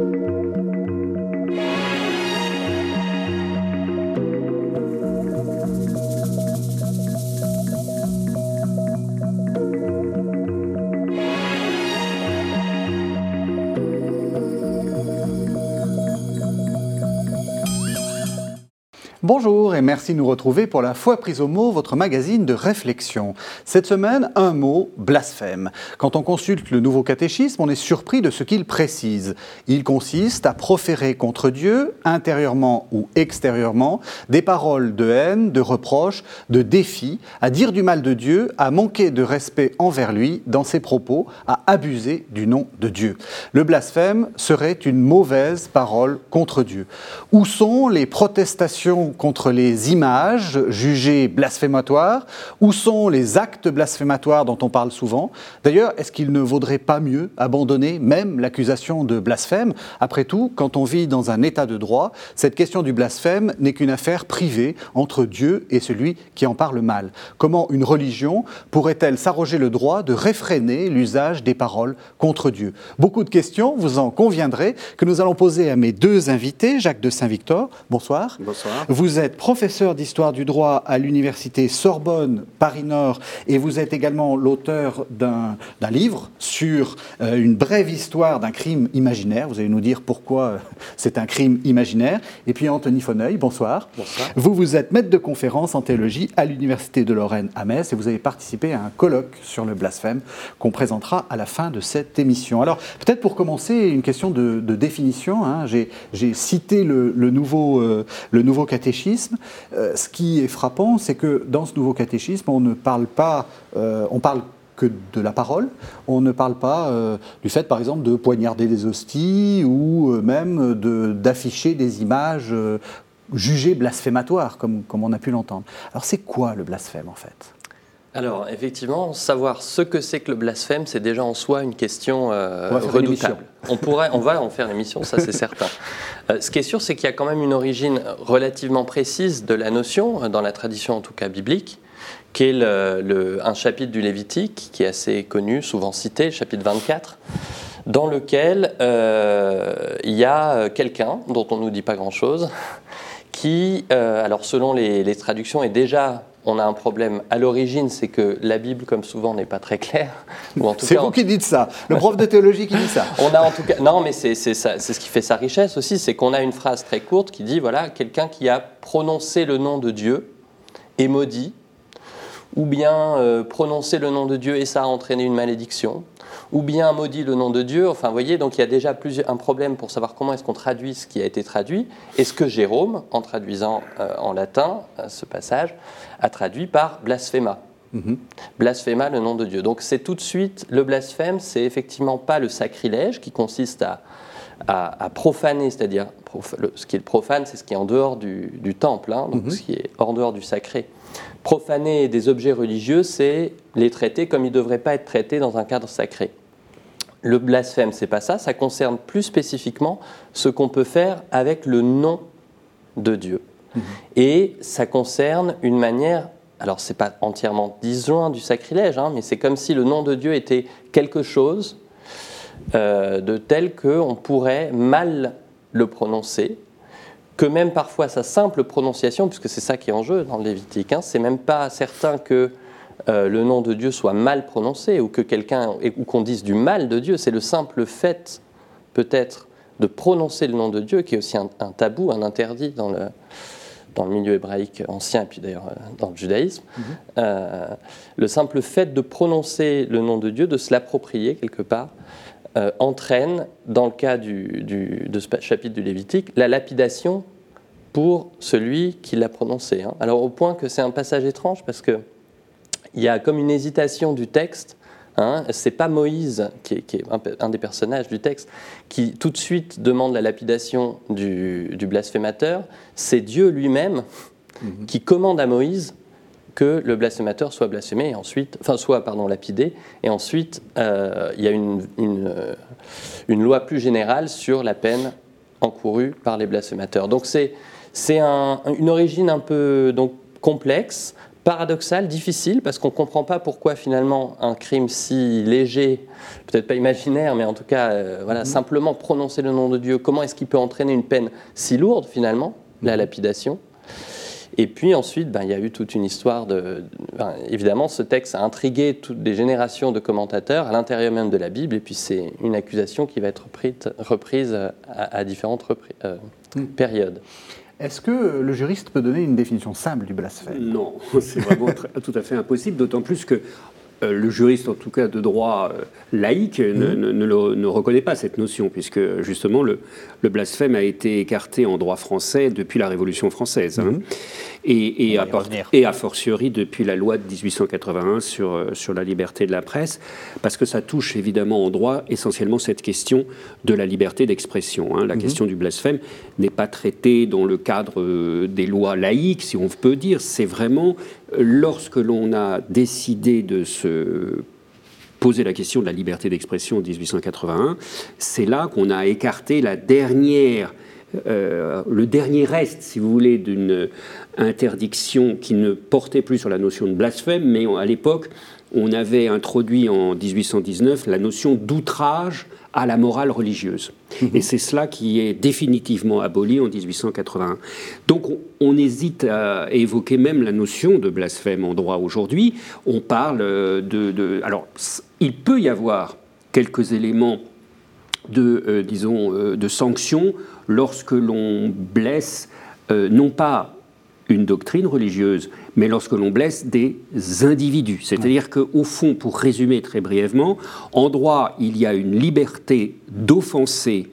Thank you. Bonjour et merci de nous retrouver pour la foi prise au mot, votre magazine de réflexion. Cette semaine, un mot, blasphème. Quand on consulte le nouveau catéchisme, on est surpris de ce qu'il précise. Il consiste à proférer contre Dieu, intérieurement ou extérieurement, des paroles de haine, de reproche, de défi, à dire du mal de Dieu, à manquer de respect envers lui dans ses propos, à abuser du nom de Dieu. Le blasphème serait une mauvaise parole contre Dieu. Où sont les protestations contre les images jugées blasphématoires Où sont les actes blasphématoires dont on parle souvent D'ailleurs, est-ce qu'il ne vaudrait pas mieux abandonner même l'accusation de blasphème? Après tout, quand on vit dans un état de droit, cette question du blasphème n'est qu'une affaire privée entre Dieu et celui qui en parle mal. Comment une religion pourrait-elle s'arroger le droit de réfréner l'usage des paroles contre Dieu? Beaucoup de questions, vous en conviendrez, que nous allons poser à mes deux invités, Jacques de Saint-Victor. Bonsoir. Bonsoir. Êtes professeur d'histoire du droit à l'université Sorbonne Paris-Nord et vous êtes également l'auteur d'un livre sur euh, une brève histoire d'un crime imaginaire. Vous allez nous dire pourquoi euh, c'est un crime imaginaire. Et puis Anthony Fonneuil, bonsoir. Bonsoir. Vous, vous êtes maître de conférence en théologie à l'université de Lorraine à Metz et vous avez participé à un colloque sur le blasphème qu'on présentera à la fin de cette émission. Alors peut-être pour commencer, une question de, définition. Hein. J'ai cité le, nouveau, euh, le nouveau euh, ce qui est frappant, c'est que dans ce nouveau catéchisme, on ne parle pas, euh, on parle que de la parole. On ne parle pas euh, du fait, par exemple, de poignarder des hosties ou même d'afficher des images jugées blasphématoires, comme on a pu l'entendre. Alors c'est quoi le blasphème en fait? Alors, effectivement, savoir ce que c'est que le blasphème, c'est déjà en soi une question euh, redoutable. On, pourrait, on va en faire l'émission, ça c'est certain. Euh, ce qui est sûr, c'est qu'il y a quand même une origine relativement précise de la notion, dans la tradition en tout cas biblique, qui est le, un chapitre du Lévitique, qui est assez connu, souvent cité, le chapitre 24, dans lequel euh, il y a quelqu'un, dont on ne nous dit pas grand-chose, qui, alors selon les, les traductions, est déjà on a un problème à l'origine, c'est que la Bible, comme souvent, n'est pas très claire. C'est vous qui dites ça, le prof de théologie qui dit ça. on a en tout cas, non, mais c'est ce qui fait sa richesse aussi, c'est qu'on a une phrase très courte qui dit voilà, quelqu'un qui a prononcé le nom de Dieu est maudit, ou bien euh, prononcé le nom de Dieu et ça a entraîné une malédiction, ou bien maudit le nom de Dieu. Enfin, vous voyez, donc il y a déjà un problème pour savoir comment est-ce qu'on traduit ce qui a été traduit. Est-ce que Jérôme, en traduisant euh, en latin euh, ce passage, a traduit par blasphéma mm-hmm. Blasphéma, le nom de Dieu. Donc c'est tout de suite, le blasphème, c'est effectivement pas le sacrilège qui consiste à, à, profaner, c'est-à-dire ce qui est le profane, c'est ce qui est en dehors du, temple, hein, donc mm-hmm. ce qui est hors dehors du sacré. Profaner des objets religieux, c'est les traiter comme ils ne devraient pas être traités dans un cadre sacré. Le blasphème, c'est pas ça, ça concerne plus spécifiquement ce qu'on peut faire avec le nom de Dieu. Mhm. Et ça concerne une manière, alors c'est pas entièrement disjoint du sacrilège, hein, mais c'est comme si le nom de Dieu était quelque chose euh, de tel qu'on pourrait mal le prononcer, que même parfois sa simple prononciation, puisque c'est ça qui est en jeu dans le Lévitique, hein, c'est même pas certain que euh, le nom de Dieu soit mal prononcé ou que quelqu'un ou qu'on dise du mal de Dieu. C'est le simple fait, peut-être, de prononcer le nom de Dieu qui est aussi un, tabou, un interdit dans le, dans le milieu hébraïque ancien et puis d'ailleurs euh, dans le judaïsme. Mhm. Euh, le simple fait de prononcer le nom de Dieu, de se l'approprier quelque part, entraîne, dans le cas du, de ce chapitre du Lévitique, la lapidation pour celui qui l'a prononcé. Hein. Alors au point que c'est un passage étrange parce que il y a comme une hésitation du texte. Hein, c'est pas Moïse, qui est, un, des personnages du texte, qui tout de suite demande la lapidation du, blasphémateur. C'est Dieu lui-même mhm. qui commande à Moïse que le blasphémateur soit blasphémé et ensuite, enfin soit pardon lapidé, et ensuite euh, il y a une, euh, une, loi plus générale sur la peine encourue par les blasphémateurs. Donc c'est c'est une origine un peu donc complexe paradoxal, difficile, parce qu'on ne comprend pas pourquoi finalement un crime si léger, peut-être pas imaginaire, mais en tout cas, euh, voilà, mhm. simplement prononcer le nom de Dieu, comment est-ce qu'il peut entraîner une peine si lourde finalement, la mhm. lapidation? Et puis ensuite, ben, il y a eu toute une histoire de... évidemment, ce texte a intrigué toutes des générations de commentateurs à l'intérieur même de la Bible, et puis c'est une accusation qui va être reprise, à, différentes euh, mhm. périodes. Est-ce que le juriste peut donner une définition simple du blasphème? Non, c'est vraiment tout à fait impossible, d'autant plus que euh, le juriste, en tout cas de droit euh, laïque, ne, mmh. reconnaît pas cette notion, puisque justement le, blasphème a été écarté en droit français depuis la Révolution française. Hein. Et, et, a fortiori depuis la loi de 1881 sur, euh, sur la liberté de la presse, parce que ça touche évidemment en droit essentiellement cette question de la liberté d'expression. Hein. La mmh. question du blasphème n'est pas traitée dans le cadre des lois laïques, si on peut dire. C'est vraiment lorsque l'on a décidé de se poser la question de la liberté d'expression en 1881, c'est là qu'on a écarté la dernière, euh, le dernier reste, si vous voulez, d'une interdiction qui ne portait plus sur la notion de blasphème, mais à l'époque, on avait introduit en 1819 la notion d'outrage à la morale religieuse. Mhm. Et c'est cela qui est définitivement aboli en 1881. Donc on, hésite à évoquer même la notion de blasphème en droit aujourd'hui. On parle euh, de, Alors, il peut y avoir quelques éléments de, euh, disons, euh, de sanctions lorsque l'on blesse non pas une doctrine religieuse, mais lorsque l'on blesse des individus. C'est-à-dire qu'au fond, pour résumer très brièvement, en droit, il y a une liberté d'offenser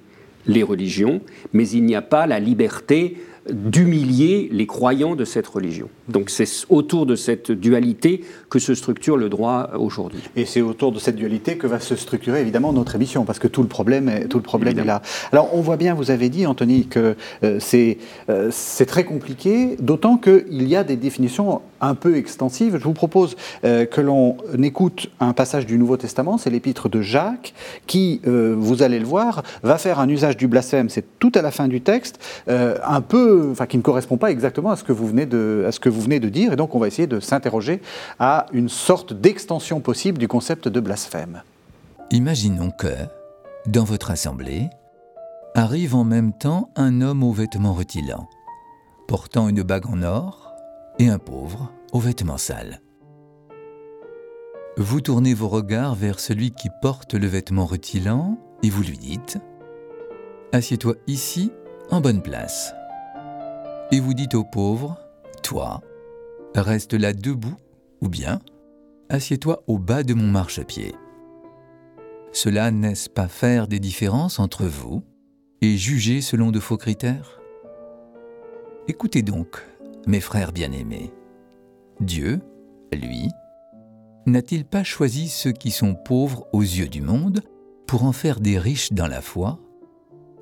les religions, mais il n'y a pas la liberté d'humilier les croyants de cette religion. Donc c'est autour de cette dualité que se structure le droit aujourd'hui. Et c'est autour de cette dualité que va se structurer évidemment notre émission, parce que tout le problème est, tout le problème est là. Alors on voit bien, vous avez dit, Anthony, que euh, euh, c'est très compliqué, d'autant qu'il y a des définitions un peu extensives. Je vous propose euh, que l'on écoute un passage du Nouveau Testament, c'est l'épître de Jacques, qui, vous allez le voir, va faire un usage du blasphème, c'est tout à la fin du texte, un peu, enfin qui ne correspond pas exactement à ce que vous venez de, à ce que vous venez de dire, et donc on va essayer de s'interroger à une sorte d'extension possible du concept de blasphème. Imaginons que, dans votre assemblée, arrive en même temps un homme aux vêtements rutilants, portant une bague en or, et un pauvre aux vêtements sales. Vous tournez vos regards vers celui qui porte le vêtement rutilant et vous lui dites ⁇ Assieds-toi ici, en bonne place ⁇ Et vous dites au pauvre ⁇ Toi, Reste là debout, ou bien assieds-toi au bas de mon marchepied. Cela n'est-ce pas faire des différences entre vous et juger selon de faux critères? Écoutez donc, mes frères bien-aimés. Dieu, lui, n'a-t-il pas choisi ceux qui sont pauvres aux yeux du monde pour en faire des riches dans la foi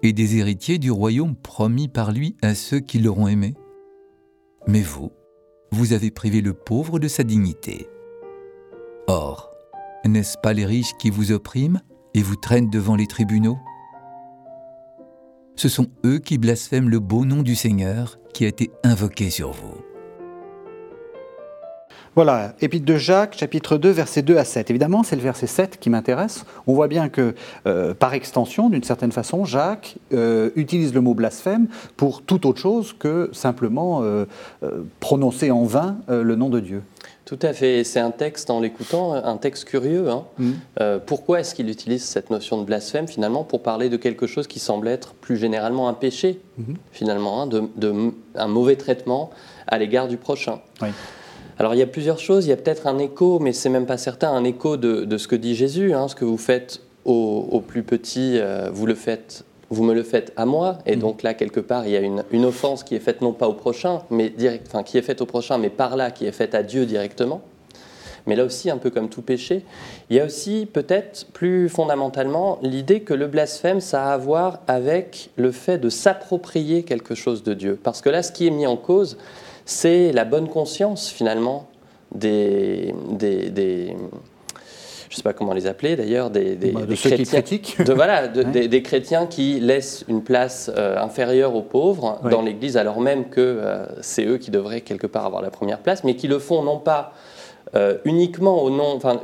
et des héritiers du royaume promis par lui à ceux qui l'auront aimé? Mais vous, vous avez privé le pauvre de sa dignité. Or, n'est-ce pas les riches qui vous oppriment et vous traînent devant les tribunaux? Ce sont eux qui blasphèment le beau nom du Seigneur qui a été invoqué sur vous. Voilà, Épître de Jacques, chapitre 2, versets 2 à 7. Évidemment, c'est le verset 7 qui m'intéresse. On voit bien que, euh, par extension, d'une certaine façon, Jacques euh, utilise le mot blasphème pour toute autre chose que simplement euh, prononcer en vain le nom de Dieu. Tout à fait. C'est un texte, en l'écoutant, un texte curieux. Hein. Mm. pourquoi est-ce qu'il utilise cette notion de blasphème, finalement, pour parler de quelque chose qui semble être plus généralement un péché, mm-hmm. finalement, hein, de, un mauvais traitement à l'égard du prochain? Oui. Alors il y a plusieurs choses, il y a peut-être un écho, mais c'est même pas certain, un écho de, ce que dit Jésus, hein, ce que vous faites au, plus petit, euh, vous le faites, vous me le faites à moi, et mm. donc là quelque part il y a une, offense qui est faite non pas au prochain, mais direct, enfin qui est faite au prochain, mais par là qui est faite à Dieu directement. Mais là aussi, un peu comme tout péché, il y a aussi peut-être plus fondamentalement l'idée que le blasphème, ça a à voir avec le fait de s'approprier quelque chose de Dieu. Parce que là, ce qui est mis en cause, c'est la bonne conscience finalement des, des, je ne sais pas comment les appeler d'ailleurs, des, des, Bah, de des ceux qui chrétiens, critiquent. de, voilà, de- Ouais. des, des chrétiens qui laissent une place euh, inférieure aux pauvres Ouais. dans l'Église, alors même que euh, c'est eux qui devraient quelque part avoir la première place, mais qui le font non pas euh, uniquement au nom, enfin,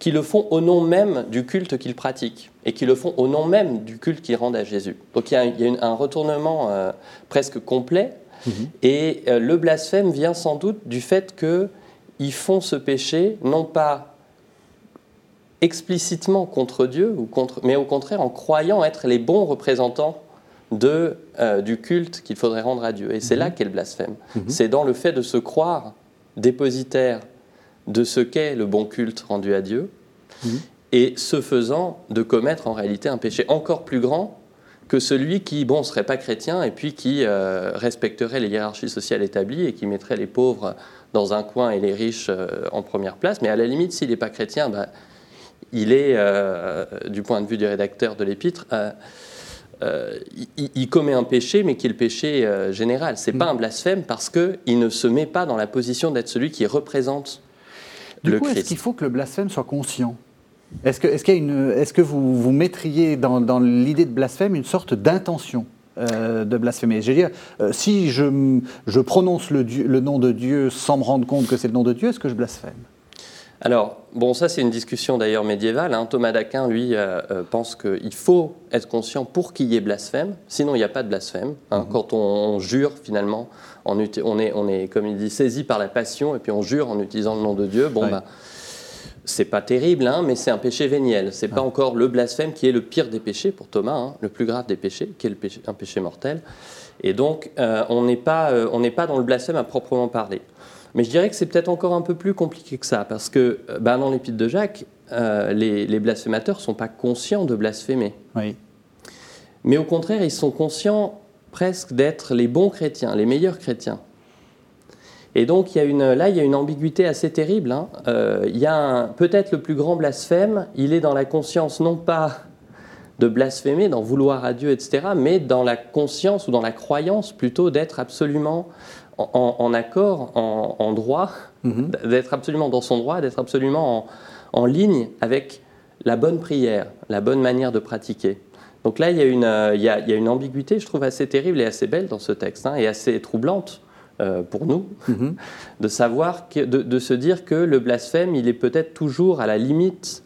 qui le font au nom même du culte qu'ils pratiquent et qui le font au nom même du culte qu'ils rendent à Jésus. Donc il y a, il y a une- un retournement presque complet. Et euh, le blasphème vient sans doute du fait que ils font ce péché non pas explicitement contre Dieu, ou contre, mais au contraire en croyant être les bons représentants de, euh, du culte qu'il faudrait rendre à Dieu. Et c'est là qu'est le blasphème. C'est dans le fait de se croire dépositaire de ce qu'est le bon culte rendu à Dieu, et ce faisant de commettre en réalité un péché encore plus grand que celui qui, bon, serait pas chrétien et puis qui euh, respecterait les hiérarchies sociales établies et qui mettrait les pauvres dans un coin et les riches euh, en première place. Mais à la limite, s'il n'est pas chrétien, bah, il est, euh, du point de vue du rédacteur de l'épître, euh, euh, il, il commet un péché, mais qui est le péché général. C'est pas un blasphème parce qu'il ne se met pas dans la position d'être celui qui représente Du le coup, est-ce qu'il faut que le blasphème soit conscient? Est-ce que, est-ce qu'il y a une, est-ce que vous, vous mettriez dans, dans l'idée de blasphème une sorte d'intention euh, de blasphémer? Je veux dire, euh, si je, prononce le, Dieu- le nom de Dieu sans me rendre compte que c'est le nom de Dieu, est-ce que je blasphème? Alors, bon, ça c'est une discussion d'ailleurs médiévale. hein. Thomas d'Aquin, lui, euh, euh, pense qu'il faut être conscient pour qu'il y ait blasphème, sinon il n'y a pas de blasphème. hein. Quand on, on jure finalement, on, est, on est, comme il dit, saisi par la passion et puis on jure en utilisant le nom de Dieu. Bon, Ouais. bah, c'est pas terrible, hein, mais c'est un péché véniel. C'est pas encore le blasphème qui est le pire des péchés pour Thomas, hein, le plus grave des péchés, qui est le péché- un péché mortel. Et donc, euh, on n'est pas, euh, on n'est pas dans le blasphème à proprement parler. Mais je dirais que c'est peut-être encore un peu plus compliqué que ça, parce que euh, ben, dans l'épître de Jacques, euh, les, les blasphémateurs ne sont pas conscients de blasphémer. Oui. Mais au contraire, ils sont conscients presque d'être les bons chrétiens, les meilleurs chrétiens. Et donc, il y a une, là, il y a une ambiguïté assez terrible. hein. Euh, il y a peut-être le plus grand blasphème, il est dans la conscience non pas de blasphémer, d'en vouloir à Dieu, etc., mais dans la conscience ou dans la croyance plutôt d'être absolument en, accord, en, en droit, Mhm. d'être absolument dans son droit, d'être absolument en, en ligne avec la bonne prière, la bonne manière de pratiquer. Donc là, il y, a une, euh, il, y a, il y a une ambiguïté, je trouve, assez terrible et assez belle dans ce texte, hein, et assez troublante euh, pour nous, Mhm. de savoir, que, de, de se dire que le blasphème, il est peut-être toujours à la limite,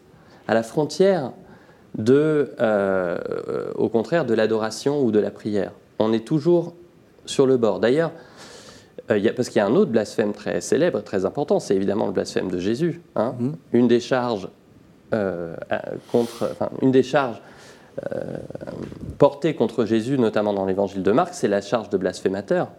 à la frontière de, euh, au contraire, de l'adoration ou de la prière. On est toujours sur le bord. D'ailleurs, parce qu'il y a un autre blasphème très célèbre, très important, c'est évidemment le blasphème de Jésus. hein. Mhm. Une des charges euh, contre, enfin, une des charges euh, portées contre Jésus, notamment dans l'évangile de Marc, c'est la charge de blasphémateur.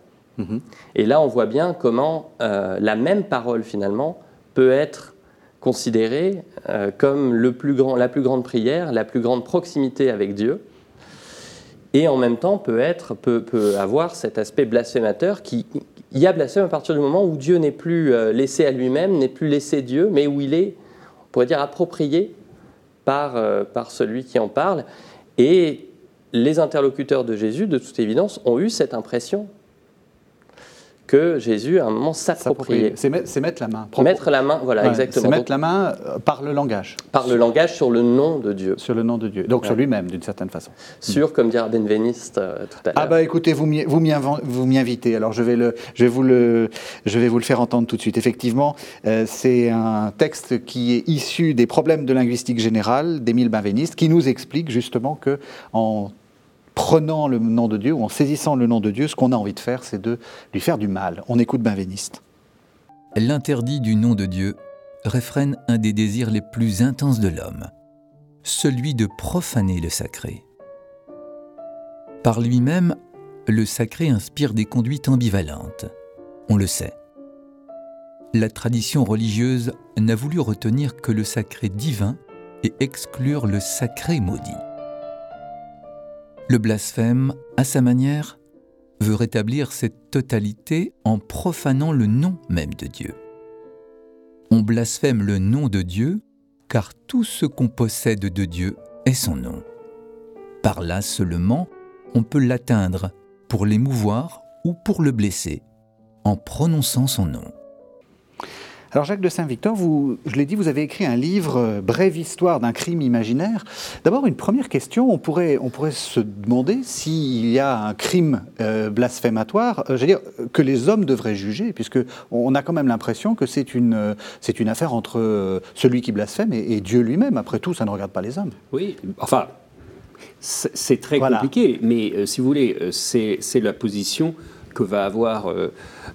Et là, on voit bien comment euh, la même parole, finalement, peut être considérée euh, comme le plus grand, la plus grande prière, la plus grande proximité avec Dieu, et en même temps peut, être, peut, peut avoir cet aspect blasphémateur qui... Il y a blasphème à partir du moment où Dieu n'est plus euh, laissé à lui-même, n'est plus laissé Dieu, mais où il est, on pourrait dire, approprié par, euh, par celui qui en parle. Et les interlocuteurs de Jésus, de toute évidence, ont eu cette impression que Jésus, à un moment, s'appropriait. C'est met- c'est mettre la main. Mettre la main, voilà, Ouais, exactement. C'est mettre la main euh, par le langage, Par le langage sur le nom de Dieu. sur le nom de Dieu. Donc sur lui-même, d'une certaine façon. Sur, comme dira Benveniste euh, tout à l'heure. Ah bah écoutez, vous m'y vous invitez, alors je vais, le, je, vais vous le, je vais vous le faire entendre tout de suite. Effectivement, euh, c'est un texte qui est issu des problèmes de linguistique générale d'Émile Benveniste, qui nous explique justement que en prenant le nom de Dieu ou en saisissant le nom de Dieu, ce qu'on a envie de faire, c'est de lui faire du mal. On écoute Benveniste. L'interdit du nom de Dieu réfrène un des désirs les plus intenses de l'homme, celui de profaner le sacré. Par lui-même, le sacré inspire des conduites ambivalentes. On le sait. La tradition religieuse n'a voulu retenir que le sacré divin et exclure le sacré maudit. Le blasphème, à sa manière, veut rétablir cette totalité en profanant le nom même de Dieu. On blasphème le nom de Dieu car tout ce qu'on possède de Dieu est son nom. Par là seulement, on peut l'atteindre pour l'émouvoir ou pour le blesser, en prononçant son nom. Alors Jacques de Saint-Victor, vous, je l'ai dit, vous avez écrit un livre, euh, Brève histoire d'un crime imaginaire. D'abord, une première question, on pourrait, on pourrait se demander s'il y a un crime euh, blasphématoire, euh, dire, que les hommes devraient juger, puisque on a quand même l'impression que c'est une, c'est une affaire entre celui qui blasphème et, Dieu lui-même. Après tout, ça ne regarde pas les hommes. Oui, enfin, c'est très compliqué, mais si vous voulez, c'est la position que va avoir euh,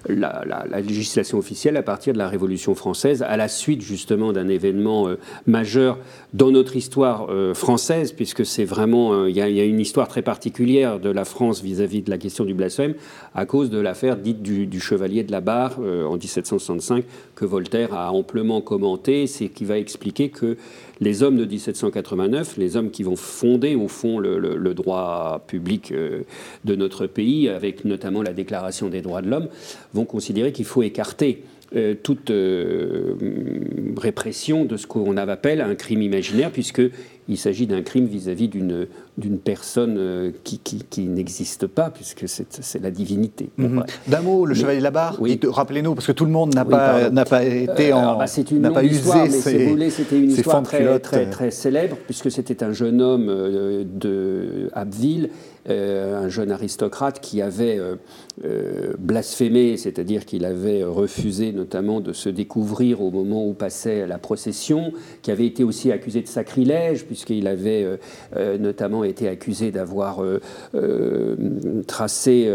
la, législation officielle à partir de la Révolution française, à la suite justement d'un événement euh, majeur dans notre histoire euh, française, puisque c'est vraiment, il y, a une histoire très particulière de la France vis-à-vis de la question du blasphème, à cause de l'affaire dite du, Chevalier de la Barre en 1765, que Voltaire a amplement commenté, c'est qui va expliquer que les hommes de 1789, les hommes qui vont fonder au fond le, droit public euh, de notre pays, avec notamment la Déclaration des droits de l'homme, vont considérer qu'il faut écarter euh, toute euh, répression de ce qu'on appelle un crime imaginaire, puisqu'il s'agit d'un crime vis-à-vis d'une, d'une personne euh, qui, qui, n'existe pas, puisque c'est, la divinité. Mhm. D'un mot, le chevalier de la barre, oui. rappelez-nous, parce que tout le monde n'a, pas, n'a pas été en. Bah, c'est une n'a pas histoire, usé mais c'était une histoire très, très, très, célèbre, puisque c'était un jeune homme de Abbeville un jeune aristocrate qui avait euh, euh, blasphémé, c'est-à-dire qu'il avait refusé notamment de se découvrir au moment où passait la procession, qui avait été aussi accusé de sacrilège, puisqu'il avait notamment été accusé d'avoir tracé,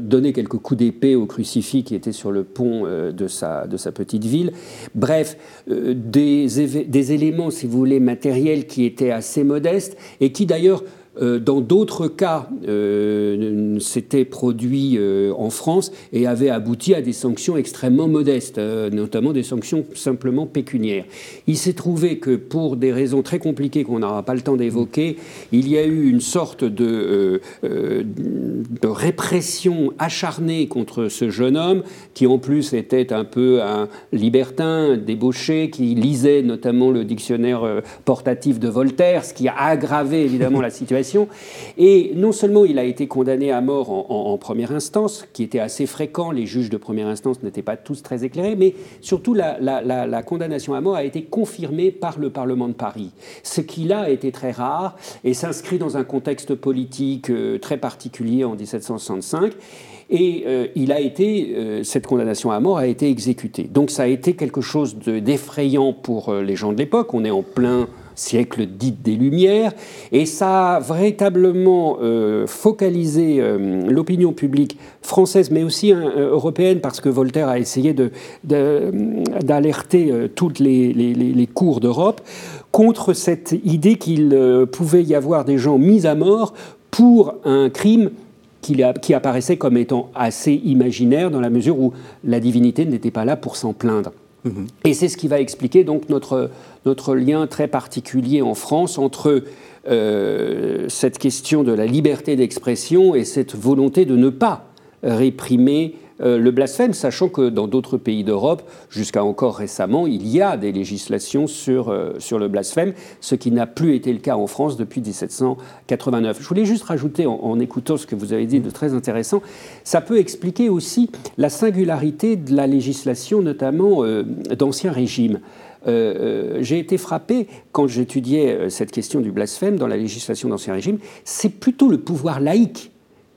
donné quelques coups d'épée au crucifix qui était sur le pont de, sa, petite ville. Bref, des, des éléments, si vous voulez, matériels qui étaient assez modestes et qui d'ailleurs euh, dans d'autres cas, euh, s'était produit euh, en France et avait abouti à des sanctions extrêmement modestes, notamment des sanctions simplement pécuniaires. Il s'est trouvé que pour des raisons très compliquées qu'on n'aura pas le temps d'évoquer, il y a eu une sorte de, répression acharnée contre ce jeune homme, qui en plus était un peu un libertin, débauché, qui lisait notamment le dictionnaire portatif de Voltaire, ce qui a aggravé évidemment la situation et non seulement il a été condamné à mort en, première instance, qui était assez fréquent, les juges de première instance n'étaient pas tous très éclairés, mais surtout la, condamnation à mort a été confirmée par le Parlement de Paris. Ce qui là été très rare et s'inscrit dans un contexte politique euh, très particulier en 1765. Et euh, il a été, euh, cette condamnation à mort a été exécutée. Donc ça a été quelque chose d'effrayant pour les gens de l'époque. On est en plein siècle dit des Lumières, et ça a véritablement euh, focalisé euh, l'opinion publique française, mais aussi hein, euh, européenne, parce que Voltaire a essayé d'alerter de, toutes les, les cours d'Europe contre cette idée qu'il pouvait y avoir des gens mis à mort pour un crime qui, qui apparaissait comme étant assez imaginaire dans la mesure où la divinité n'était pas là pour s'en plaindre. Mhm. Et c'est ce qui va expliquer donc notre, lien très particulier en France entre euh, cette question de la liberté d'expression et cette volonté de ne pas réprimer euh, le blasphème, sachant que dans d'autres pays d'Europe, jusqu'à encore récemment, il y a des législations sur, euh, sur le blasphème, ce qui n'a plus été le cas en France depuis 1789. Je voulais juste rajouter, en, écoutant ce que vous avez dit de très intéressant, ça peut expliquer aussi la singularité de la législation, notamment euh, d'ancien régime. j'ai été frappé quand j'étudiais cette question du blasphème dans la législation d'Ancien Régime, c'est plutôt le pouvoir laïque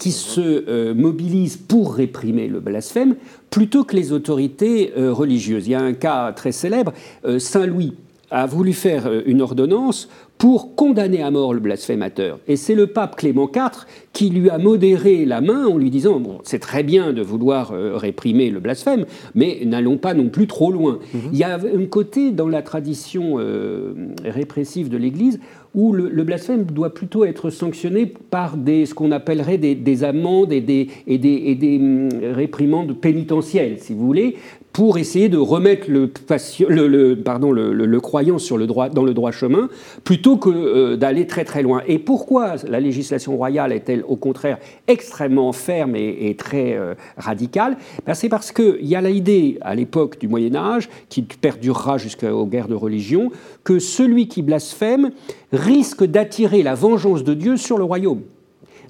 qui se euh, mobilisent pour réprimer le blasphème plutôt que les autorités euh, religieuses. Il y a un cas très célèbre, euh, Saint Louis a voulu faire une ordonnance pour condamner à mort le blasphémateur. Et c'est le pape Clément IV qui lui a modéré la main en lui disant bon, c'est très bien de vouloir réprimer le blasphème, mais n'allons pas non plus trop loin. Mhm. Il y a un côté dans la tradition répressive de l'Église où le, blasphème doit plutôt être sanctionné par des, ce qu'on appellerait des, amendes et des, et des, hum, réprimandes pénitentielles, si vous voulez, pour essayer de remettre le, le, pardon, le, croyant sur le droit, dans le droit chemin, plutôt que euh, d'aller très très loin. Et pourquoi la législation royale est-elle au contraire extrêmement ferme et, très euh, radicale? Ben, C'est parce qu'il y a l'idée, à l'époque du Moyen Âge, qui perdurera jusqu'aux guerres de religion, que celui qui blasphème risque d'attirer la vengeance de Dieu sur le royaume.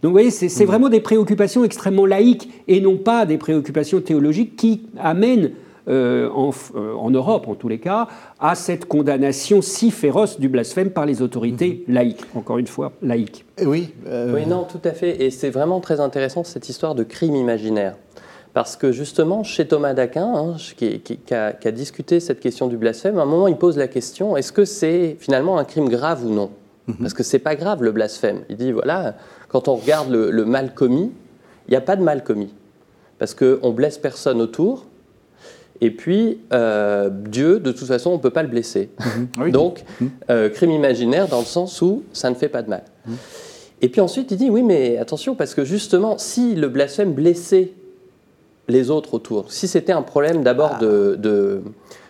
Donc vous voyez, c'est mmh. vraiment des préoccupations extrêmement laïques et non pas des préoccupations théologiques qui amènent euh, en, euh, en, Europe en tous les cas, à cette condamnation si féroce du blasphème par les autorités mhm. laïques, encore une fois laïques. Oui, oui, non, tout à fait. Et c'est vraiment très intéressant cette histoire de crime imaginaire. Parce que justement, chez Thomas d'Aquin, hein, qui, qui, a, qui, a, discuté cette question du blasphème, à un moment, il pose la question est-ce que c'est finalement un crime grave ou non? Mhm. Parce que c'est pas grave le blasphème. Il dit voilà, quand on regarde le, mal commis, il n'y a pas de mal commis. Parce qu'on blesse personne autour. Et puis, euh, Dieu, de toute façon, on ne peut pas le blesser. Mhm. Donc, mhm. euh, crime imaginaire dans le sens où ça ne fait pas de mal. Et puis ensuite, il dit oui, mais attention, parce que justement, si le blasphème blessait les autres autour. Si c'était un problème d'abord ah. de,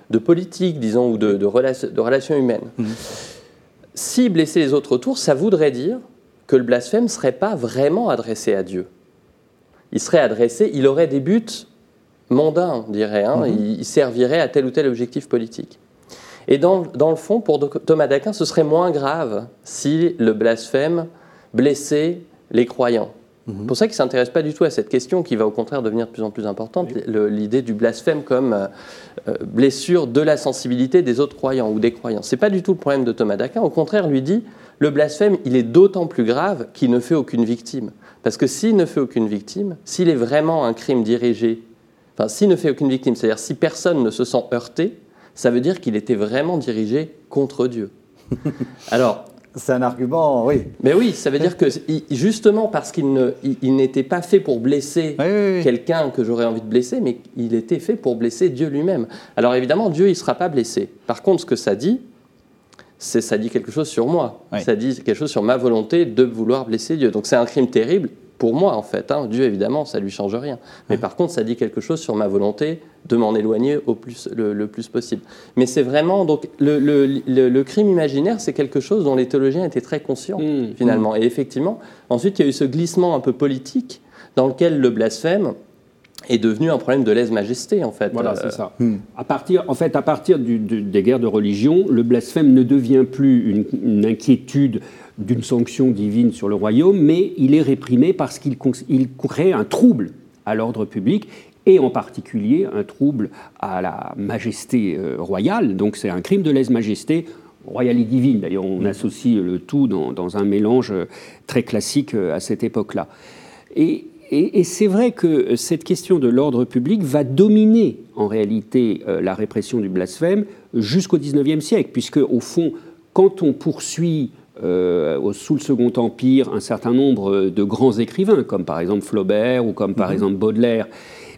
de, politique, disons, ou de, de, relations humaines, mhm. si blesser les autres autour, ça voudrait dire que le blasphème ne serait pas vraiment adressé à Dieu. Il serait adressé, il aurait des buts mondains, on dirait, hein. mhm. il, servirait à tel ou tel objectif politique. Et dans, dans le fond, pour Thomas d'Aquin, ce serait moins grave si le blasphème blessait les croyants. C'est mhm. pour ça qu'il ne s'intéresse pas du tout à cette question qui va au contraire devenir de plus en plus importante, l'idée du blasphème comme euh, euh, blessure de la sensibilité des autres croyants ou des croyants. Ce n'est pas du tout le problème de Thomas d'Aquin, au contraire, lui dit, le blasphème, il est d'autant plus grave qu'il ne fait aucune victime. Parce que s'il ne fait aucune victime, s'il est vraiment un crime dirigé, enfin s'il ne fait aucune victime, c'est-à-dire si personne ne se sent heurté, ça veut dire qu'il était vraiment dirigé contre Dieu. Alors, c'est un argument, oui. Mais oui, ça veut dire que justement parce qu'il n'était pas fait pour blesser quelqu'un que j'aurais envie de blesser, mais il était fait pour blesser Dieu lui-même. Alors évidemment, Dieu, il ne sera pas blessé. Par contre, ce que ça dit, c'est ça dit quelque chose sur moi. Ça dit quelque chose sur ma volonté de vouloir blesser Dieu. Donc c'est un crime terrible pour moi, en fait. Hein. Dieu, évidemment, ça lui change rien. Mais par contre, ça dit quelque chose sur ma volonté de m'en éloigner au plus, le, plus possible. Mais c'est vraiment. Donc, le, le, crime imaginaire, c'est quelque chose dont les théologiens étaient très conscients, mmh. finalement. Et effectivement, ensuite, il y a eu ce glissement un peu politique dans lequel le blasphème est devenu un problème de lèse-majesté, en fait. Voilà, c'est ça. Mmh. À partir, en fait, à partir du, des guerres de religion, le blasphème ne devient plus une, une inquiétude d'une sanction divine sur le royaume, mais il est réprimé parce qu'il crée un trouble à l'ordre public et en particulier un trouble à la majesté euh, royale. Donc c'est un crime de lèse-majesté royale et divine. D'ailleurs, on associe le tout dans, un mélange euh, très classique euh, à cette époque-là. Et, c'est vrai que cette question de l'ordre public va dominer en réalité la répression du blasphème jusqu'au XIXe siècle, puisque au fond, quand on poursuit euh, sous le Second Empire un certain nombre de grands écrivains, comme par exemple Flaubert ou comme par mhm. exemple Baudelaire.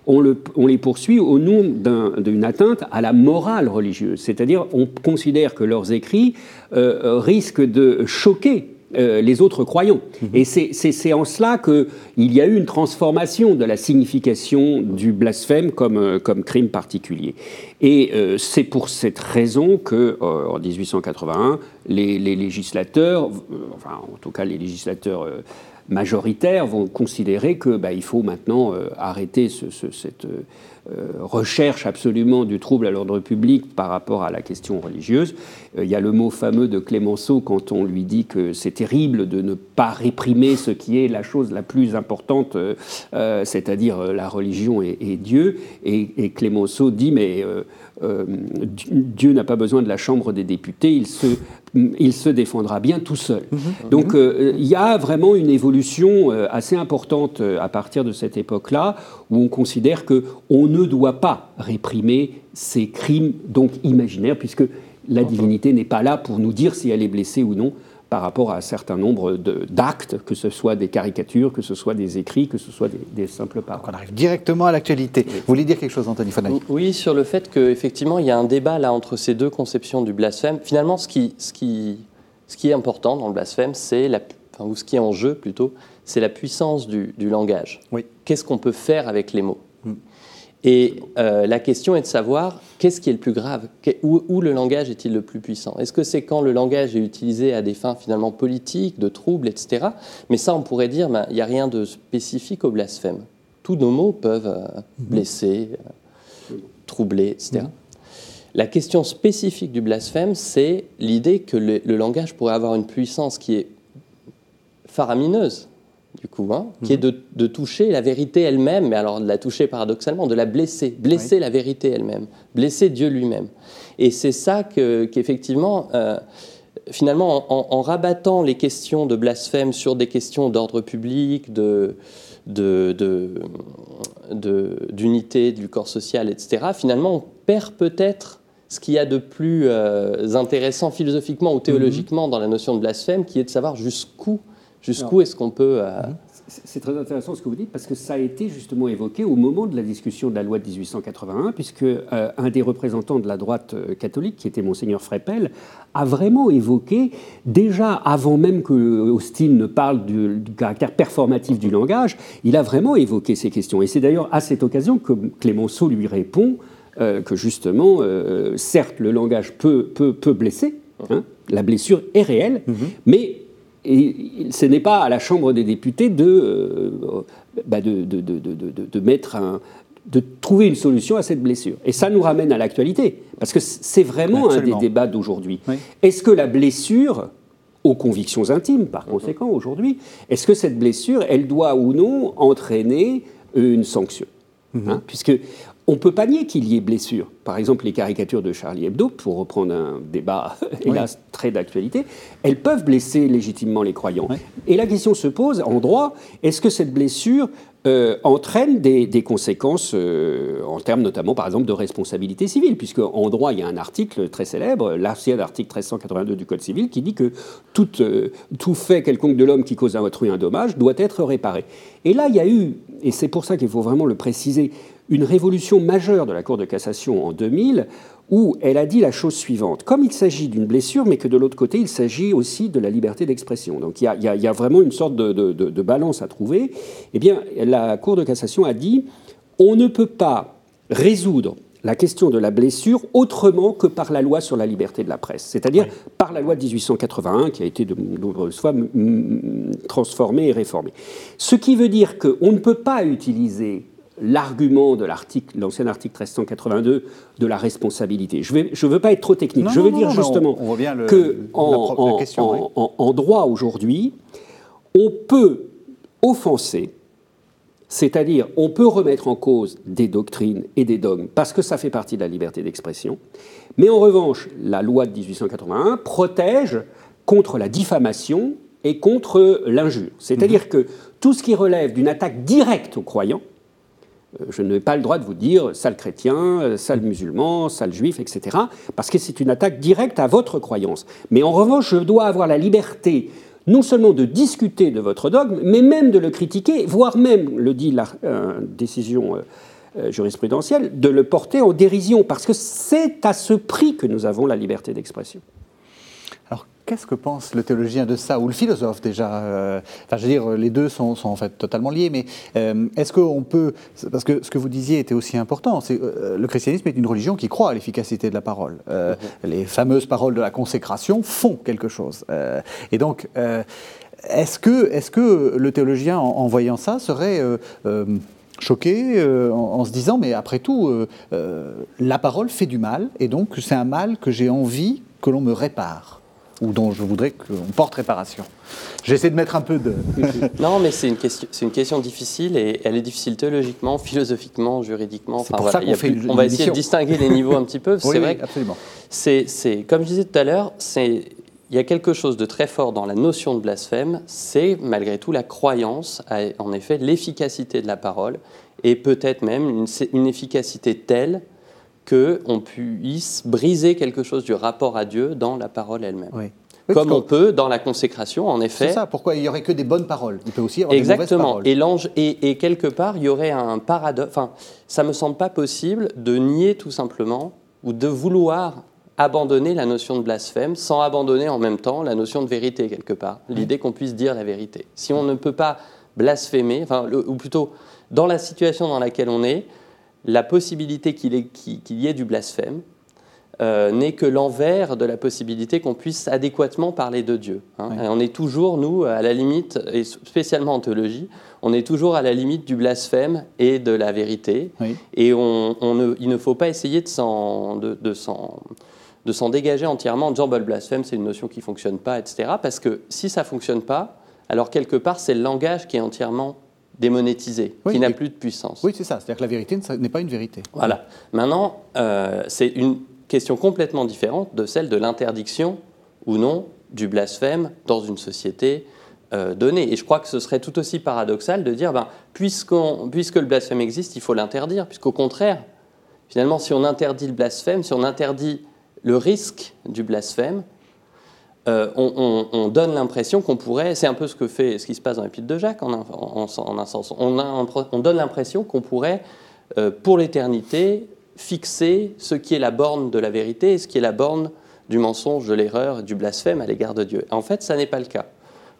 On, les poursuit au nom d'une atteinte à la morale religieuse. C'est-à-dire, on considère que leurs écrits euh, risquent de choquer euh, les autres croyants. Mhm. Et c'est en cela qu'il y a eu une transformation de la signification du blasphème comme, euh, comme crime particulier. Et euh, c'est pour cette raison que, en 1881, les, les législateurs, enfin en tout cas les législateurs majoritaires, vont considérer qu'il bah, faut maintenant arrêter ce, cette euh, recherche absolument du trouble à l'ordre public par rapport à la question religieuse. Euh, il y a le mot fameux de Clémenceau quand on lui dit que c'est terrible de ne pas réprimer ce qui est la chose la plus importante, euh, c'est-à-dire la religion et, Dieu. Et, Clémenceau dit mais Dieu n'a pas besoin de la Chambre des députés, il se il se défendra bien tout seul. Mhm. Donc il y a vraiment une évolution assez importante à partir de cette époque-là, où on considère que on ne doit pas réprimer ces crimes donc imaginaires, puisque la divinité n'est pas là pour nous dire si elle est blessée ou non par rapport à un certain nombre d'actes, que ce soit des caricatures, que ce soit des écrits, que ce soit des, simples paroles. on arrive directement à l'actualité. Vous voulez dire quelque chose, Anthony Fonay Oui, sur le fait qu'effectivement, il y a un débat là entre ces deux conceptions du blasphème. Finalement, ce qui, ce qui, ce qui est important dans le blasphème, c'est la, ou ce qui est en jeu plutôt, c'est la puissance du, du langage. Oui. Qu'est-ce qu'on peut faire avec les mots? Et euh, la question est de savoir qu'est-ce qui est le plus grave, où, le langage est-il le plus puissant? Est-ce que c'est quand le langage est utilisé à des fins finalement politiques, de troubles, etc. Mais ça, on pourrait dire, ben, il n'y a rien de spécifique au blasphème. Tous nos mots peuvent euh, mhm. blesser, euh, troubler, etc. Mhm. La question spécifique du blasphème, c'est l'idée que le, le langage pourrait avoir une puissance qui est faramineuse, du coup, hein, qui est de, de, toucher la vérité elle-même, mais alors de la toucher paradoxalement, de la blesser, blesser la vérité elle-même, blesser Dieu lui-même. Et c'est ça qu'effectivement, euh, finalement, en, rabattant les questions de blasphème sur des questions d'ordre public, de, d'unité du corps social, etc., finalement, on perd peut-être ce qu'il y a de plus euh, intéressant philosophiquement ou théologiquement dans la notion de blasphème, qui est de savoir jusqu'où jusqu'où est-ce qu'on peut... Euh. C'est très intéressant ce que vous dites parce que ça a été justement évoqué au moment de la discussion de la loi de 1881, puisque euh, un des représentants de la droite euh, catholique, qui était monseigneur Freppel, a vraiment évoqué, déjà avant même que Austin ne parle du, caractère performatif du langage, il a vraiment évoqué ces questions. Et c'est d'ailleurs à cette occasion que Clémenceau lui répond euh, que justement, certes, le langage peut, peut, peut blesser, hein, la blessure est réelle, mhm. mais et ce n'est pas à la Chambre des députés de, euh, bah de, de, de, mettre un, de trouver une solution à cette blessure. Et ça nous ramène à l'actualité, parce que c'est vraiment un des débats d'aujourd'hui. Est-ce que la blessure, aux convictions intimes par conséquent aujourd'hui, est-ce que cette blessure, elle doit ou non entraîner une sanction? Mhm. hein? Puisque on ne peut pas nier qu'il y ait blessure. Par exemple, les caricatures de Charlie Hebdo, pour reprendre un débat, hélas, très d'actualité, elles peuvent blesser légitimement les croyants. Et la question se pose, en droit, est-ce que cette blessure euh, entraîne des, conséquences euh, en termes notamment, par exemple, de responsabilité civile, puisque en droit, il y a un article très célèbre, l'ancien article 1382 du Code civil, qui dit que tout, euh, tout fait quelconque de l'homme qui cause à autrui un dommage doit être réparé. Et là, il y a eu, et c'est pour ça qu'il faut vraiment le préciser, une révolution majeure de la Cour de cassation en 2000 où elle a dit la chose suivante. Comme il s'agit d'une blessure, mais que de l'autre côté, il s'agit aussi de la liberté d'expression. Donc il y, a, vraiment une sorte de, balance à trouver. Eh bien, la Cour de cassation a dit on ne peut pas résoudre la question de la blessure autrement que par la loi sur la liberté de la presse, c'est-à-dire par la loi de 1881 qui a été de nombreuses fois transformée et réformée. Ce qui veut dire qu'on ne peut pas utiliser l'argument de l'article, l'ancien article 1382 de la responsabilité. Je ne je veux pas être trop technique. je veux dire justement que en, droit aujourd'hui, on peut offenser, c'est-à-dire on peut remettre en cause des doctrines et des dogmes parce que ça fait partie de la liberté d'expression, mais en revanche, la loi de 1881 protège contre la diffamation et contre l'injure. C'est-à-dire mhm. que tout ce qui relève d'une attaque directe aux croyants, je n'ai pas le droit de vous dire sale chrétien, euh, sale musulman, sale juif, etc., parce que c'est une attaque directe à votre croyance. Mais en revanche, je dois avoir la liberté non seulement de discuter de votre dogme, mais même de le critiquer, voire même, le dit la euh, décision jurisprudentielle, de le porter en dérision, parce que c'est à ce prix que nous avons la liberté d'expression. Qu'est-ce que pense le théologien de ça, ou le philosophe déjà euh, Enfin, je veux dire, les deux sont, en fait totalement liés, mais euh, est-ce qu'on peut... Parce que ce que vous disiez était aussi important, c'est euh, le christianisme est une religion qui croit à l'efficacité de la parole. Mhm. Les fameuses paroles de la consécration font quelque chose. et donc, est-ce que, est que le théologien, en, voyant ça, serait choqué en, se disant, mais après tout, la parole fait du mal, et donc c'est un mal que j'ai envie que l'on me répare ou dont je voudrais qu'on porte réparation. J'essaie de mettre un peu de... non, mais c'est une, question, c'est une question difficile et elle est difficile théologiquement, philosophiquement, juridiquement. C'est pour ça qu'on fait On va essayer de distinguer les niveaux un petit peu. c'est vrai absolument. C'est, c'est, comme je disais tout à l'heure, c'est, il y a quelque chose de très fort dans la notion de blasphème, c'est malgré tout la croyance à, en effet, l'efficacité de la parole et peut-être même une, une efficacité telle qu'on puisse briser quelque chose du rapport à Dieu dans la parole elle-même. Comme on peut dans la consécration, en effet. C'est ça, pourquoi il n'y aurait que des bonnes paroles Il peut aussi y avoir Exactement. des mauvaises paroles. Et, l'ange, et, quelque part, il y aurait un paradoxe. Enfin, ça ne me semble pas possible de nier tout simplement, ou de vouloir abandonner la notion de blasphème sans abandonner en même temps la notion de vérité, quelque part. L'idée qu'on puisse dire la vérité. Si on ne peut pas blasphémer, enfin, ou plutôt, dans la situation dans laquelle on est, la possibilité qu'il y ait du blasphème euh, n'est que l'envers de la possibilité qu'on puisse adéquatement parler de Dieu. Hein. On est toujours, nous, à la limite, et spécialement en théologie, on est toujours à la limite du blasphème et de la vérité. Et on, il ne faut pas essayer de s'en, de, s'en dégager entièrement en disant bah, le blasphème, c'est une notion qui ne fonctionne pas, etc. Parce que si ça ne fonctionne pas, alors quelque part, c'est le langage qui est entièrement démonétisé, Oui, qui n'a plus de puissance. Oui, c'est ça. C'est-à-dire que la vérité ne- n'est pas une vérité. Voilà. Maintenant, euh, c'est une question complètement différente de celle de l'interdiction ou non du blasphème dans une société euh, donnée. Et je crois que ce serait tout aussi paradoxal de dire, ben, puisque le blasphème existe, il faut l'interdire, puisqu'au contraire, finalement, si on interdit le blasphème, si on interdit le risque du blasphème, euh, on, on- on donne l'impression qu'on pourrait, c'est un peu ce que fait, ce qui se passe dans l'épître de Jacques en un, en- en un sens, on, donne l'impression qu'on pourrait, euh, pour l'éternité, fixer ce qui est la borne de la vérité et ce qui est la borne du mensonge, de l'erreur, du blasphème à l'égard de Dieu. En fait, ça n'est pas le cas.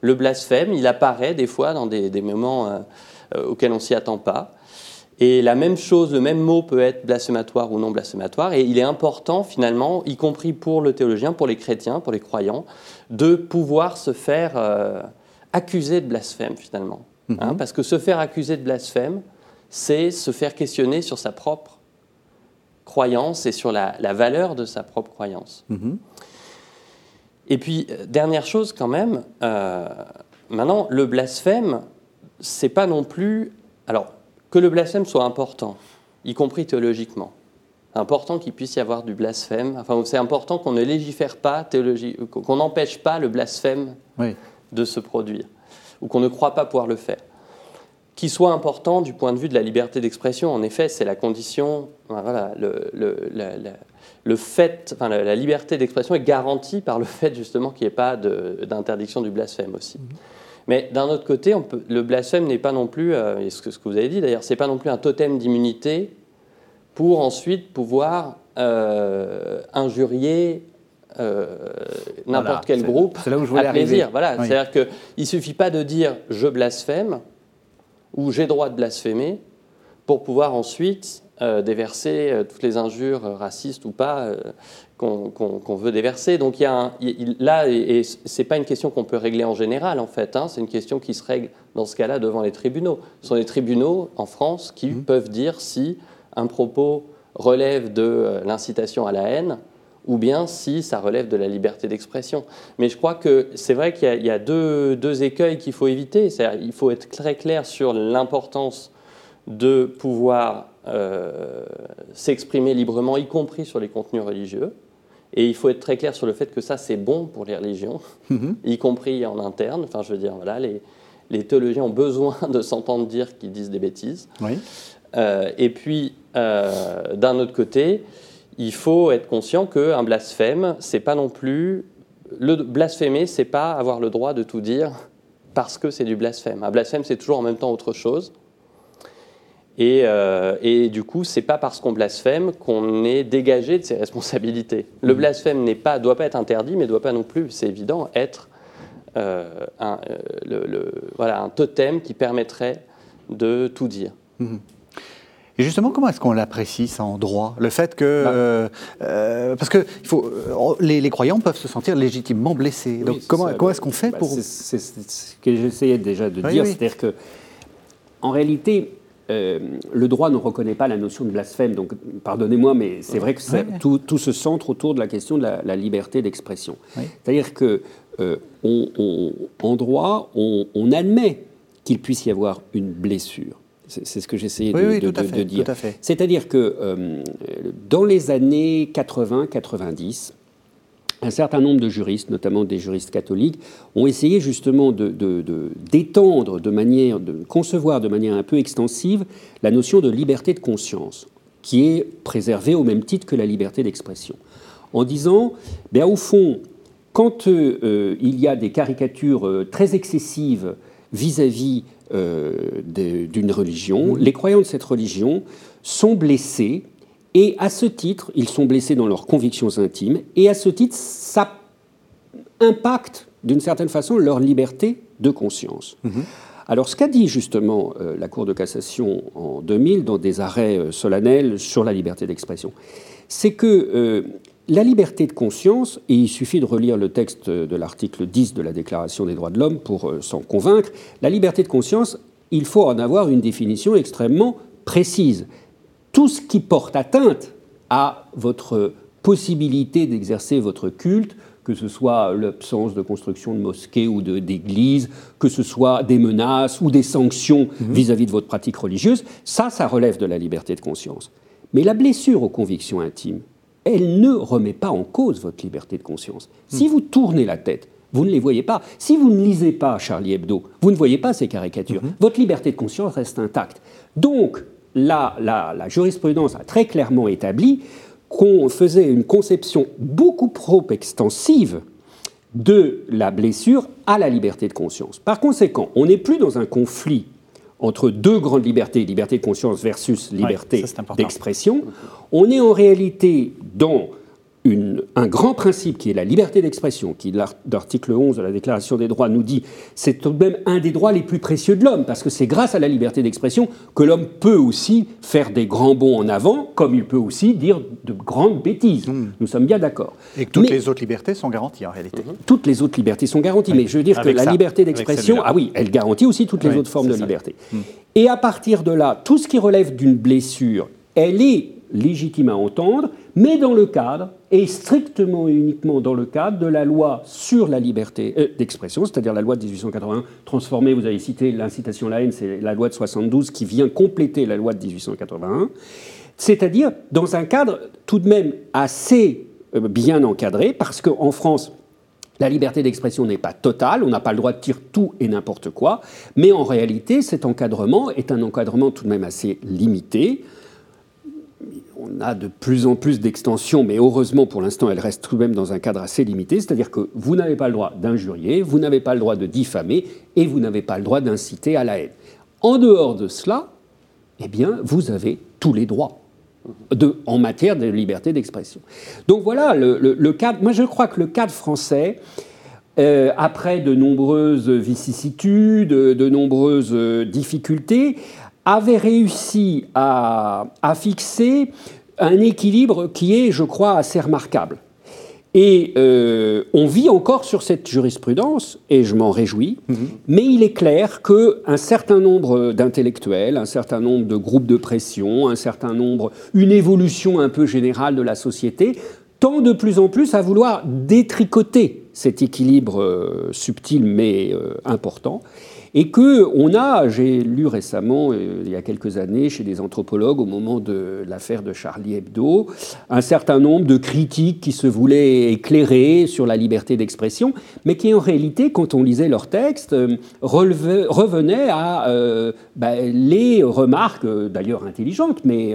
Le blasphème, il apparaît des fois dans des, moments euh, auxquels on s'y attend pas. Et la même chose, le même mot peut être blasphématoire ou non blasphématoire. Et il est important, finalement, y compris pour le théologien, pour les chrétiens, pour les croyants, de pouvoir se faire euh, accuser de blasphème, finalement. Hein, parce que se faire accuser de blasphème, c'est se faire questionner sur sa propre croyance et sur la, la valeur de sa propre croyance. Mhm. Et puis, euh, dernière chose quand même, euh, maintenant, le blasphème, c'est pas non plus. Alors, que le blasphème soit important, y compris théologiquement, important qu'il puisse y avoir du blasphème, enfin, c'est important qu'on ne légifère pas, théologie, qu'on n'empêche pas le blasphème Oui. de se produire, ou qu'on ne croit pas pouvoir le faire. Qui soit important du point de vue de la liberté d'expression, en effet, c'est la condition, voilà, le, le- la- la- le fait, enfin, la, la liberté d'expression est garantie par le fait justement qu'il n'y ait pas d'interdiction du blasphème aussi. Mais d'un autre côté, on peut- le blasphème n'est pas non plus, euh, et ce que, ce que vous avez dit d'ailleurs, c'est pas non plus un totem d'immunité pour ensuite pouvoir euh, injurier euh, n'importe Voilà, quel groupe c'est là où je voulais à plaisir. Voilà, Oui. c'est-à-dire qu'il ne suffit pas de dire je blasphème ou j'ai droit de blasphémer pour pouvoir ensuite euh, déverser euh, toutes les injures euh, racistes ou pas qu'on veut déverser. Donc il y a un- il- là, et, et c'est pas une question qu'on peut régler en général en fait. hein, c'est une question qui se règle dans ce cas-là devant les tribunaux. Ce sont les tribunaux en France qui peuvent dire si un propos relève de l'incitation à la haine ou bien si ça relève de la liberté d'expression. Mais je crois que c'est vrai qu'il y y a deux, deux écueils qu'il faut éviter. Il faut être très clair sur l'importance de pouvoir s'exprimer librement, y compris sur les contenus religieux. Et il faut être très clair sur le fait que ça, c'est bon pour les religions, Mhm. y compris en interne. Enfin, je veux dire, voilà, les, les théologiens ont besoin de s'entendre dire qu'ils disent des bêtises. Oui. Euh, et puis, euh, d'un autre côté, il faut être conscient qu'un blasphème, c'est pas non plus. Le blasphémer, c'est pas avoir le droit de tout dire parce que c'est du blasphème. Un blasphème, c'est toujours en même temps autre chose. Et, euh, et du coup, c'est pas parce qu'on blasphème qu'on est dégagé de ses responsabilités. Le blasphème n'est pas, doit pas être interdit, mais doit pas non plus, c'est évident, être euh, un, euh, le- le- voilà, un totem qui permettrait de tout dire. Et justement, comment est-ce qu'on l'apprécie ça en droit? Le fait que. euh, euh, parce que il faut, les, les croyants peuvent se sentir légitimement blessés. Donc, Oui, comment, comment est-ce qu'on fait Bah, pour. c'est- ce que j'essayais déjà de Oui, dire, oui. c'est-à-dire que, en réalité, euh, le droit ne reconnaît pas la notion de blasphème. Donc, pardonnez-moi, mais c'est vrai que ça- tout, tout se centre autour de la question de la, la liberté d'expression. Oui. C'est-à-dire que, euh, on- on- en droit, on, on admet qu'il puisse y avoir une blessure. C'est ce que j'essayais de, oui, de- de- de dire. C'est-à-dire que euh, dans les années 80-90, un certain nombre de juristes, notamment des juristes catholiques, ont essayé justement de- de- de- d'étendre, de, manière, de concevoir de manière un peu extensive la notion de liberté de conscience, qui est préservée au même titre que la liberté d'expression, en disant, ben, au fond, quand euh, euh, il y a des caricatures euh, très excessives vis-à-vis euh, d'une religion, les croyants de cette religion sont blessés et à ce titre, ils sont blessés dans leurs convictions intimes, et à ce titre, ça impacte d'une certaine façon leur liberté de conscience. Alors ce qu'a dit justement euh, la Cour de cassation en 2000 dans des arrêts euh, solennels sur la liberté d'expression, c'est que euh, la liberté de conscience, et il suffit de relire le texte de l'article 10 de la Déclaration des droits de l'homme pour s'en convaincre, la liberté de conscience, il faut en avoir une définition extrêmement précise tout ce qui porte atteinte à votre possibilité d'exercer votre culte, que ce soit l'absence de construction de mosquées ou d'églises, que ce soit des menaces ou des sanctions mhm. vis-à-vis de votre pratique religieuse, ça, ça relève de la liberté de conscience. Mais la blessure aux convictions intimes, elle ne remet pas en cause votre liberté de conscience. Si mhm. vous tournez la tête, vous ne les voyez pas. Si vous ne lisez pas Charlie Hebdo, vous ne voyez pas ces caricatures. Mhm. Votre liberté de conscience reste intacte. Donc, la, la jurisprudence a très clairement établi qu'on faisait une conception beaucoup trop extensive de la blessure à la liberté de conscience. Par conséquent, on n'est plus dans un conflit entre deux grandes libertés, liberté de conscience versus liberté d'expression. On est en réalité dans un grand principe qui est la liberté d'expression, qui, l'article 11 de la Déclaration des droits nous dit, c'est tout de même un des droits les plus précieux de l'homme, parce que c'est grâce à la liberté d'expression que l'homme peut aussi faire des grands bonds en avant, comme il peut aussi dire de grandes bêtises. Hmm. Nous sommes bien d'accord. Et que toutes les autres libertés sont garanties en réalité. Mhm. Toutes les autres libertés sont garanties, mais je veux dire que la liberté d'expression, ah oui, elle garantit aussi toutes les autres formes de liberté. Hmm. Et à partir de là, tout ce qui relève d'une blessure, elle est légitime à entendre, mais dans le cadre, et strictement et uniquement dans le cadre de la loi sur la liberté euh, d'expression, c'est-à-dire la loi de 1881 transformée, vous avez cité l'incitation à la haine, c'est la loi de 72 qui vient compléter la loi de 1881, c'est-à-dire dans un cadre tout de même assez euh, bien encadré, parce qu'en France, la liberté d'expression n'est pas totale, on n'a pas le droit de dire tout et n'importe quoi, mais en réalité, cet encadrement est un encadrement tout de même assez limité on a de plus en plus d'extensions, mais heureusement pour l'instant, elle reste tout de même dans un cadre assez limité, c'est-à-dire que vous n'avez pas le droit d'injurier, vous n'avez pas le droit de diffamer et vous n'avez pas le droit d'inciter à la haine. En dehors de cela, eh bien, vous avez tous les droits. en matière de liberté d'expression. Donc voilà le, cadre. Moi, je crois que le cadre français, euh, après de nombreuses vicissitudes, de nombreuses difficultés, avait réussi à, fixer un équilibre qui est, je crois, assez remarquable. Et euh, on vit encore sur cette jurisprudence, et je m'en réjouis, mhm. mais il est clair qu'un certain nombre d'intellectuels, un certain nombre de groupes de pression, un certain nombre, une évolution un peu générale de la société, tend de plus en plus à vouloir détricoter cet équilibre euh, subtil mais euh, important et que on a, j'ai lu récemment, euh, il y a quelques années, chez des anthropologues, au moment de l'affaire de Charlie Hebdo, un certain nombre de critiques qui se voulaient éclairer sur la liberté d'expression, mais qui en réalité, quand on lisait leurs textes, euh, revenaient à euh, bah, les remarques, d'ailleurs intelligentes, mais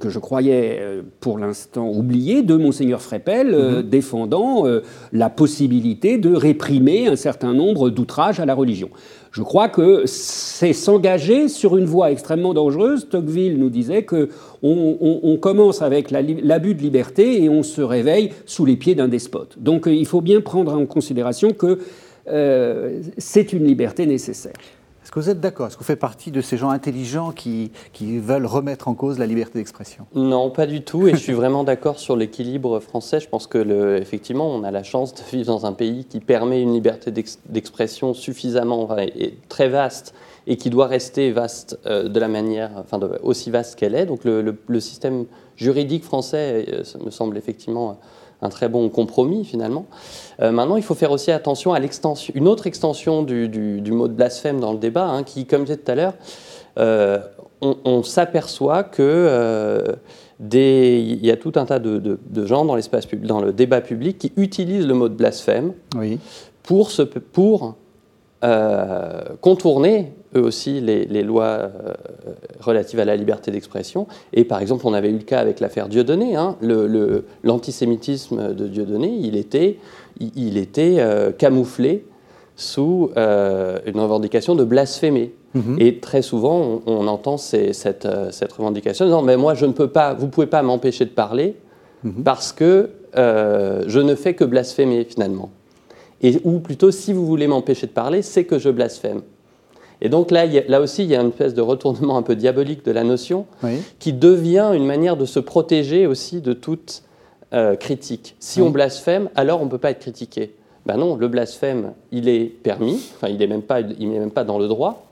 que je croyais pour l'instant oubliées, de monseigneur Freppel, mm-hmm. défendant la possibilité de réprimer un certain nombre d'outrages à la religion. Je crois que c'est s'engager sur une voie extrêmement dangereuse. Tocqueville nous disait que on, commence avec l'abus de liberté et on se réveille sous les pieds d'un despote. Donc euh, il faut bien prendre en considération que euh, c'est une liberté nécessaire. Que vous êtes d'accord Est-ce que vous faites partie de ces gens intelligents qui, qui veulent remettre en cause la liberté d'expression? Non, pas du tout. Et je suis vraiment d'accord sur l'équilibre français. Je pense que, effectivement, on a la chance de vivre dans un pays qui permet une liberté d'expression suffisamment et très vaste et qui doit rester vaste euh, de la manière, enfin aussi vaste qu'elle est. Donc le, système juridique français euh, me semble effectivement un très bon compromis finalement. Euh, maintenant, il faut faire aussi attention à l'extension, une autre extension du, mot de blasphème dans le débat, hein, qui, comme je disais tout à l'heure, euh, on, s'aperçoit que euh, il y a tout un tas de, gens dans l'espace dans le débat public qui utilisent le mot de blasphème pour, se, pour contourner eux aussi les, lois euh, relatives à la liberté d'expression. Et par exemple, on avait eu le cas avec l'affaire Dieudonné. Hein. L'antisémitisme de Dieudonné, il était, il, était euh, camouflé sous euh, une revendication de blasphémer. Mm-hmm. Et très souvent, on, entend cette, cette, revendication en disant Mais moi, je ne peux pas, vous ne pouvez pas m'empêcher de parler mm-hmm. parce que je ne fais que blasphémer finalement. Et, ou plutôt, si vous voulez m'empêcher de parler, c'est que je blasphème. Et donc là, là aussi, il y a une espèce de retournement un peu diabolique de la notion qui devient une manière de se protéger aussi de toute euh, critique. Si on blasphème, alors on ne peut pas être critiqué. Ben non, le blasphème, il est permis, enfin il n'est même, pas, même pas dans le droit,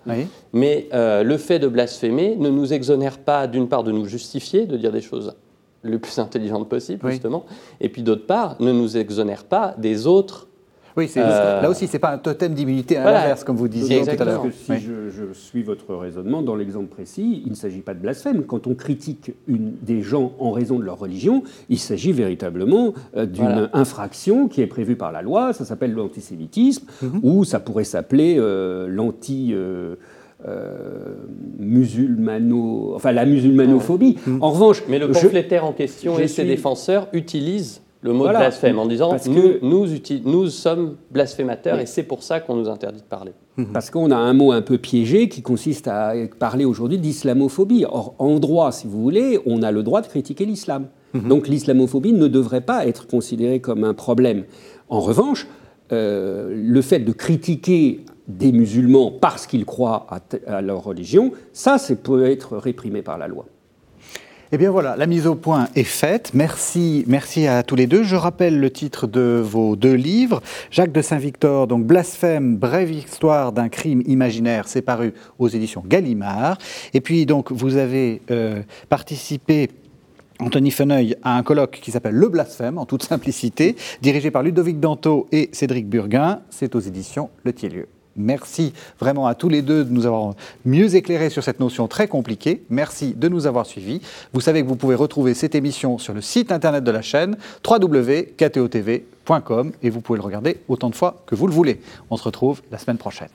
mais euh, le fait de blasphémer ne nous exonère pas d'une part de nous justifier, de dire des choses le plus intelligente possible, justement, et puis d'autre part, ne nous exonère pas des autres oui, euh, là aussi, ce n'est pas un totem d'immunité à l'inverse, comme vous disiez tout à l'heure. Si je, suis votre raisonnement, dans l'exemple précis, il ne s'agit pas de blasphème. Quand on critique une, des gens en raison de leur religion, il s'agit véritablement euh, d'une infraction qui est prévue par la loi. Ça s'appelle l'antisémitisme, mhm. ou ça pourrait s'appeler euh, l'anti. musulmano, enfin la musulmanophobie. En revanche, mais le pamphlétaire en question et ses défenseurs utilisent le mot blasphème en disant nous, nous, nous, sommes blasphémateurs et c'est pour ça qu'on nous interdit de parler. Mhm. Parce qu'on a un mot un peu piégé qui consiste à parler aujourd'hui d'islamophobie. Or, en droit, si vous voulez, on a le droit de critiquer l'islam. Mhm. Donc l'islamophobie ne devrait pas être considérée comme un problème. En revanche, euh, le fait de critiquer des musulmans parce qu'ils croient à, à leur religion, ça, ça peut être réprimé par la loi. Eh bien voilà, la mise au point est faite. Merci, merci à tous les deux. Je rappelle le titre de vos deux livres. Jacques de Saint-Victor, donc Blasphème, brève histoire d'un crime imaginaire, c'est paru aux éditions Gallimard. Et puis donc vous avez euh, participé Anthony Feneuil a un colloque qui s'appelle Le Blasphème, en toute simplicité, dirigé par Ludovic Danto et Cédric Burguin. C'est aux éditions Le Thielieu. Merci vraiment à tous les deux de nous avoir mieux éclairé sur cette notion très compliquée. Merci de nous avoir suivis. Vous savez que vous pouvez retrouver cette émission sur le site internet de la chaîne www.ktotv.com et vous pouvez le regarder autant de fois que vous le voulez. On se retrouve la semaine prochaine.